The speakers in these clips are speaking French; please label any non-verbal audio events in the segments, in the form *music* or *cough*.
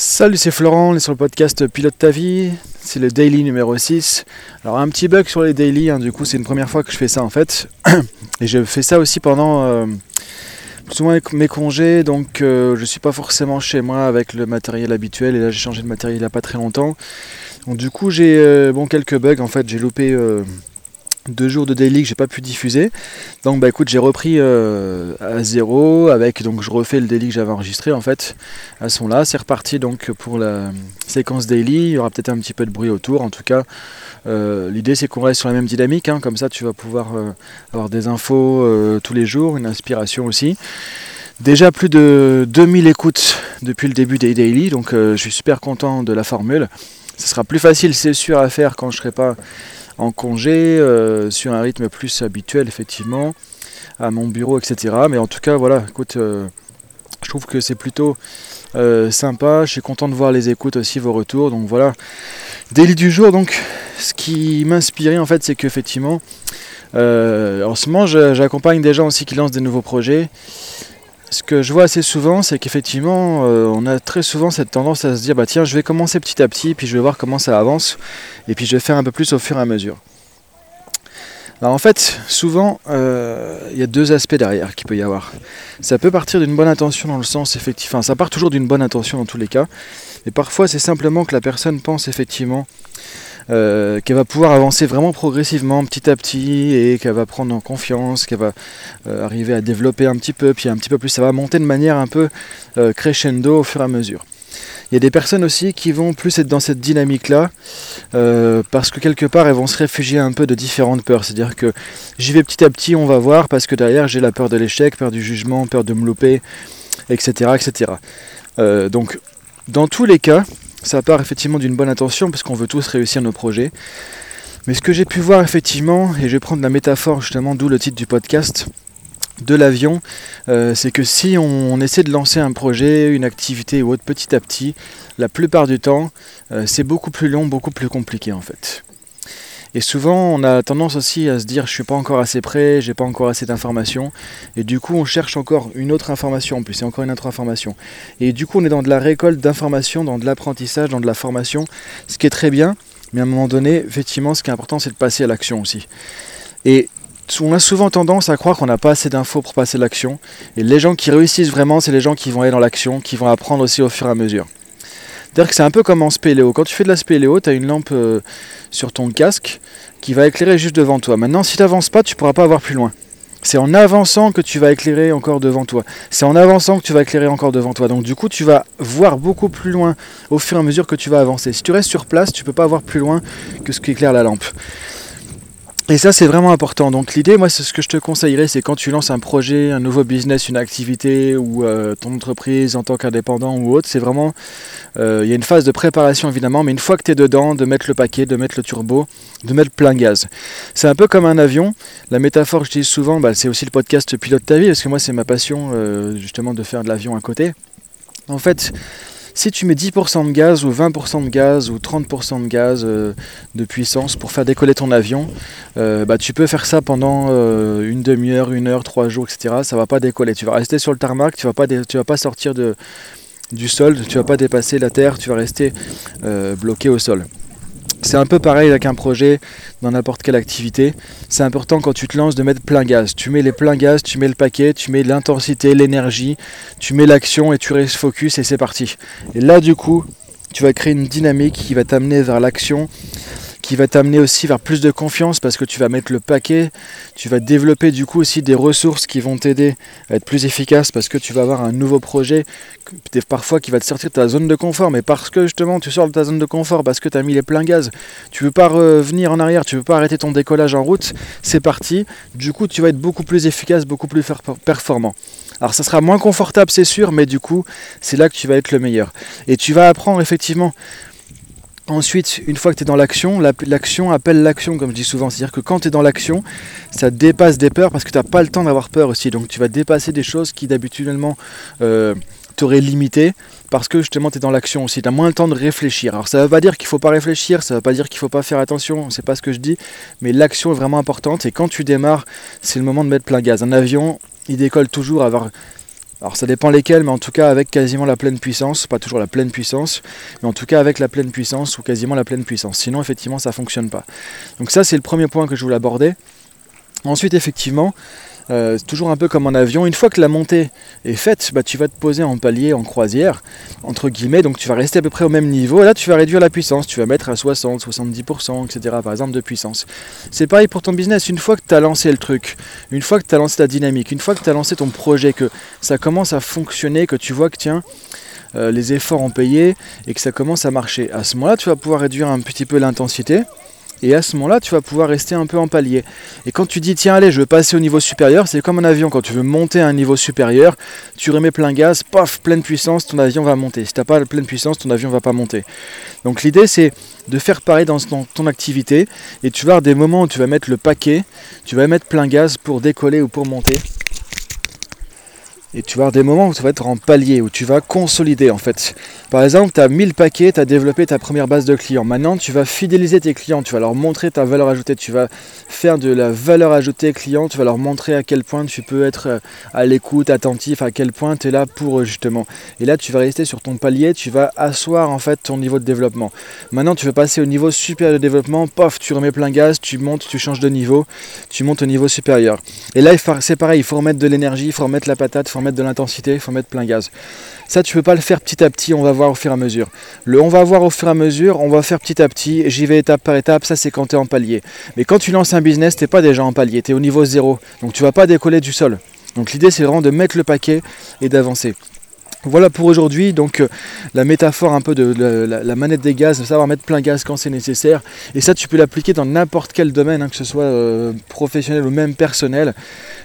Salut, c'est Florent, on est sur le podcast Pilote ta vie, c'est le daily numéro 6. Alors un petit bug sur les daily, hein, du coup c'est une première fois que je fais ça en fait. *clears throat* Et je fais ça aussi pendant euh, souvent mes congés, donc euh, je suis pas forcément chez moi avec le matériel habituel et là j'ai changé de matériel il n'y a pas très longtemps. Donc du coup j'ai euh, bon, quelques bugs en fait, j'ai loupé deux jours de daily que j'ai pas pu diffuser. Donc bah écoute, j'ai repris euh, à zéro avec donc je refais le daily que j'avais enregistré en fait. Elles sont là, c'est reparti donc pour la séquence daily. Il y aura peut-être un petit peu de bruit autour. En tout cas, euh, l'idée c'est qu'on reste sur la même dynamique. Hein. comme ça, tu vas pouvoir euh, avoir des infos tous les jours, une inspiration aussi. Déjà plus de 2000 écoutes depuis le début des daily, donc je suis super content de la formule. Ce sera plus facile, c'est sûr, à faire quand je serai pas en congé, euh, sur un rythme plus habituel effectivement, à mon bureau, etc. Mais en tout cas, voilà, écoute, euh, je trouve que c'est plutôt euh, sympa. Je suis content de voir les écoutes aussi, vos retours. Donc voilà, délit du jour. Donc, ce qui m'inspirait en fait, c'est qu'effectivement, en ce moment, j'accompagne des gens aussi qui lancent des nouveaux projets ce que je vois assez souvent, c'est qu'effectivement, euh, on a très souvent cette tendance à se dire, bah tiens, je vais commencer petit à petit, puis je vais voir comment ça avance, et puis je vais faire un peu plus au fur et à mesure. Alors en fait, souvent, euh, il y a deux aspects derrière qu'il peut y avoir. Ça peut partir d'une bonne intention dans le sens effectivement, ça part toujours d'une bonne intention dans tous les cas, mais parfois c'est simplement que la personne pense effectivement euh, qu'elle va pouvoir avancer vraiment progressivement, petit à petit, et qu'elle va prendre en confiance, qu'elle va euh, arriver à développer un petit peu, puis un petit peu plus, ça va monter de manière un peu euh, crescendo au fur et à mesure. Il y a des personnes aussi qui vont plus être dans cette dynamique-là, parce que quelque part elles vont se réfugier un peu de différentes peurs. C'est-à-dire que j'y vais petit à petit, on va voir, parce que derrière j'ai la peur de l'échec, peur du jugement, peur de me louper, etc. etc. donc dans tous les cas, ça part effectivement d'une bonne intention parce qu'on veut tous réussir nos projets. Mais ce que j'ai pu voir effectivement, et je vais prendre la métaphore justement, d'où le titre du podcast, de l'avion, euh, c'est que si on, essaie de lancer un projet, une activité ou autre petit à petit, la plupart du temps, euh, c'est beaucoup plus long, beaucoup plus compliqué en fait. Et souvent, on a tendance aussi à se dire je suis pas encore assez prêt, j'ai pas encore assez d'informations, et du coup, on cherche encore une autre information en plus, et encore une autre information. Et du coup, on est dans de la récolte d'informations, dans de l'apprentissage, dans de la formation, ce qui est très bien, mais à un moment donné, effectivement, ce qui est important, c'est de passer à l'action aussi. Et on a souvent tendance à croire qu'on n'a pas assez d'infos pour passer à l'action. Et les gens qui réussissent vraiment, c'est les gens qui vont aller dans l'action, qui vont apprendre aussi au fur et à mesure. C'est-à-dire que c'est un peu comme en spéléo. Quand tu fais de la spéléo, tu as une lampe euh, sur ton casque qui va éclairer juste devant toi. Maintenant, si tu n'avances pas, tu ne pourras pas voir plus loin. C'est en avançant que tu vas éclairer encore devant toi. C'est en avançant que tu vas éclairer encore devant toi. Donc du coup, tu vas voir beaucoup plus loin au fur et à mesure que tu vas avancer. Si tu restes sur place, tu ne peux pas voir plus loin que ce qui éclaire la lampe. Et ça, c'est vraiment important. Donc l'idée, moi, c'est ce que je te conseillerais, c'est quand tu lances un projet, un nouveau business, une activité ou euh, ton entreprise en tant qu'indépendant ou autre, c'est vraiment, euh, il y a une phase de préparation évidemment, mais une fois que tu es dedans, de mettre le paquet, de mettre le turbo, de mettre plein gaz. C'est un peu comme un avion. La métaphore que je dis souvent, bah, c'est aussi le podcast Pilote ta vie, parce que moi, c'est ma passion euh, justement de faire de l'avion à côté. En fait, si tu mets 10% de gaz ou 20% de gaz ou 30% de gaz euh, de puissance pour faire décoller ton avion, euh, bah, tu peux faire ça pendant euh, une demi-heure, une heure, trois jours, etc. Ça va pas décoller. Tu vas rester sur le tarmac, tu vas vas pas sortir du sol, tu vas pas dépasser la terre, tu vas rester bloqué au sol. C'est un peu pareil avec un projet dans n'importe quelle activité. C'est important quand tu te lances de mettre plein gaz. Tu mets les pleins gaz, tu mets le paquet, tu mets l'intensité, l'énergie, tu mets l'action et tu restes focus et c'est parti. Et là du coup, tu vas créer une dynamique qui va t'amener vers l'action qui va t'amener aussi vers plus de confiance parce que tu vas mettre le paquet, tu vas développer du coup aussi des ressources qui vont t'aider à être plus efficace parce que tu vas avoir un nouveau projet, parfois qui va te sortir de ta zone de confort, mais parce que justement tu sors de ta zone de confort, parce que tu as mis les pleins gaz, tu veux pas revenir en arrière, tu veux pas arrêter ton décollage en route, c'est parti, du coup tu vas être beaucoup plus efficace, beaucoup plus performant. Alors ça sera moins confortable c'est sûr, mais du coup c'est là que tu vas être le meilleur. Et tu vas apprendre effectivement Ensuite, une fois que tu es dans l'action, l'action appelle l'action, comme je dis souvent. C'est-à-dire que quand tu es dans l'action, ça dépasse des peurs parce que tu n'as pas le temps d'avoir peur aussi. Donc tu vas dépasser des choses qui d'habituellement euh, t'auraient limité parce que justement tu es dans l'action aussi. Tu as moins le temps de réfléchir. Alors ça ne veut pas dire qu'il ne faut pas réfléchir, ça ne veut pas dire qu'il ne faut pas faire attention, c'est pas ce que je dis, mais l'action est vraiment importante et quand tu démarres, c'est le moment de mettre plein gaz. Un avion, il décolle toujours à avoir Alors ça dépend lesquels, mais en tout cas avec quasiment la pleine puissance, pas toujours la pleine puissance, mais en tout cas avec la pleine puissance ou quasiment la pleine puissance. Sinon effectivement ça fonctionne pas. Donc ça c'est le premier point que je voulais aborder. Ensuite effectivement, euh, toujours un peu comme en avion. Une fois que la montée est faite, bah, tu vas te poser en palier, en croisière, entre guillemets, donc tu vas rester à peu près au même niveau. Et là, tu vas réduire la puissance, tu vas mettre à 60, 70%, etc. par exemple de puissance. C'est pareil pour ton business. Une fois que tu as lancé le truc, une fois que tu as lancé ta dynamique, une fois que tu as lancé ton projet, que ça commence à fonctionner, que tu vois que tiens, euh, les efforts ont payé et que ça commence à marcher. À ce moment-là, tu vas pouvoir réduire un petit peu l'intensité et à ce moment-là, tu vas pouvoir rester un peu en palier. Et quand tu dis, tiens, allez, je veux passer au niveau supérieur, c'est comme un avion. Quand tu veux monter à un niveau supérieur, tu remets plein gaz, paf, pleine puissance, ton avion va monter. Si tu n'as pas pleine puissance, ton avion ne va pas monter. Donc l'idée, c'est de faire pareil dans ton activité. Et tu vas avoir des moments où tu vas mettre le paquet, tu vas mettre plein gaz pour décoller ou pour monter. Et tu vas avoir des moments où tu vas être en palier, où tu vas consolider en fait. Par exemple, tu as 1000 paquets, tu as développé ta première base de clients. Maintenant, tu vas fidéliser tes clients, tu vas leur montrer ta valeur ajoutée, tu vas faire de la valeur ajoutée client, tu vas leur montrer à quel point tu peux être euh, à l'écoute, attentif, à quel point tu es là pour eux justement. Et là, tu vas rester sur ton palier, tu vas asseoir en fait ton niveau de développement. Maintenant, tu veux passer au niveau supérieur de développement, pof, tu remets plein gaz, tu montes, tu changes de niveau, tu montes au niveau supérieur. Et là, c'est pareil, il faut remettre de l'énergie, il faut remettre la patate, il faut remettre de l'intensité, il faut mettre plein gaz. Ça, tu peux pas le faire petit à petit, on va voir au fur et à mesure. Le on va voir au fur et à mesure, on va faire petit à petit, j'y vais étape par étape, ça c'est quand tu es en palier. Mais quand tu lances un business, tu n'es pas déjà en palier, tu es au niveau zéro. Donc tu vas pas décoller du sol. Donc l'idée c'est vraiment de mettre le paquet et d'avancer. Voilà pour aujourd'hui, donc euh, la métaphore un peu de, la, manette des gaz, savoir mettre plein gaz quand c'est nécessaire. Et ça, tu peux l'appliquer dans n'importe quel domaine, hein, que ce soit euh, professionnel ou même personnel.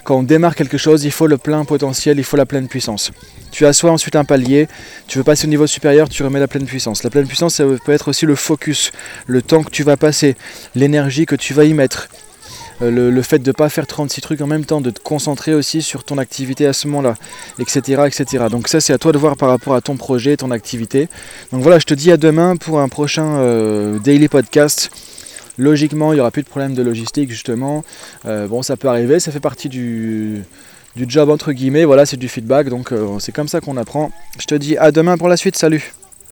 Quand on démarre quelque chose, il faut le plein potentiel, il faut la pleine puissance. Tu assois ensuite un palier, tu veux passer au niveau supérieur, tu remets la pleine puissance. La pleine puissance, ça peut être aussi le focus, le temps que tu vas passer, l'énergie que tu vas y mettre. Euh, le, fait de ne pas faire 36 trucs en même temps, de te concentrer aussi sur ton activité à ce moment-là, etc., etc. Donc ça c'est à toi de voir par rapport à ton projet, ton activité. Donc voilà, je te dis à demain pour un prochain euh, daily podcast. Logiquement, il n'y aura plus de problème de logistique justement. Euh, bon, ça peut arriver, ça fait partie du, du job entre guillemets. Voilà, c'est du feedback, donc c'est comme ça qu'on apprend. Je te dis à demain pour la suite. Salut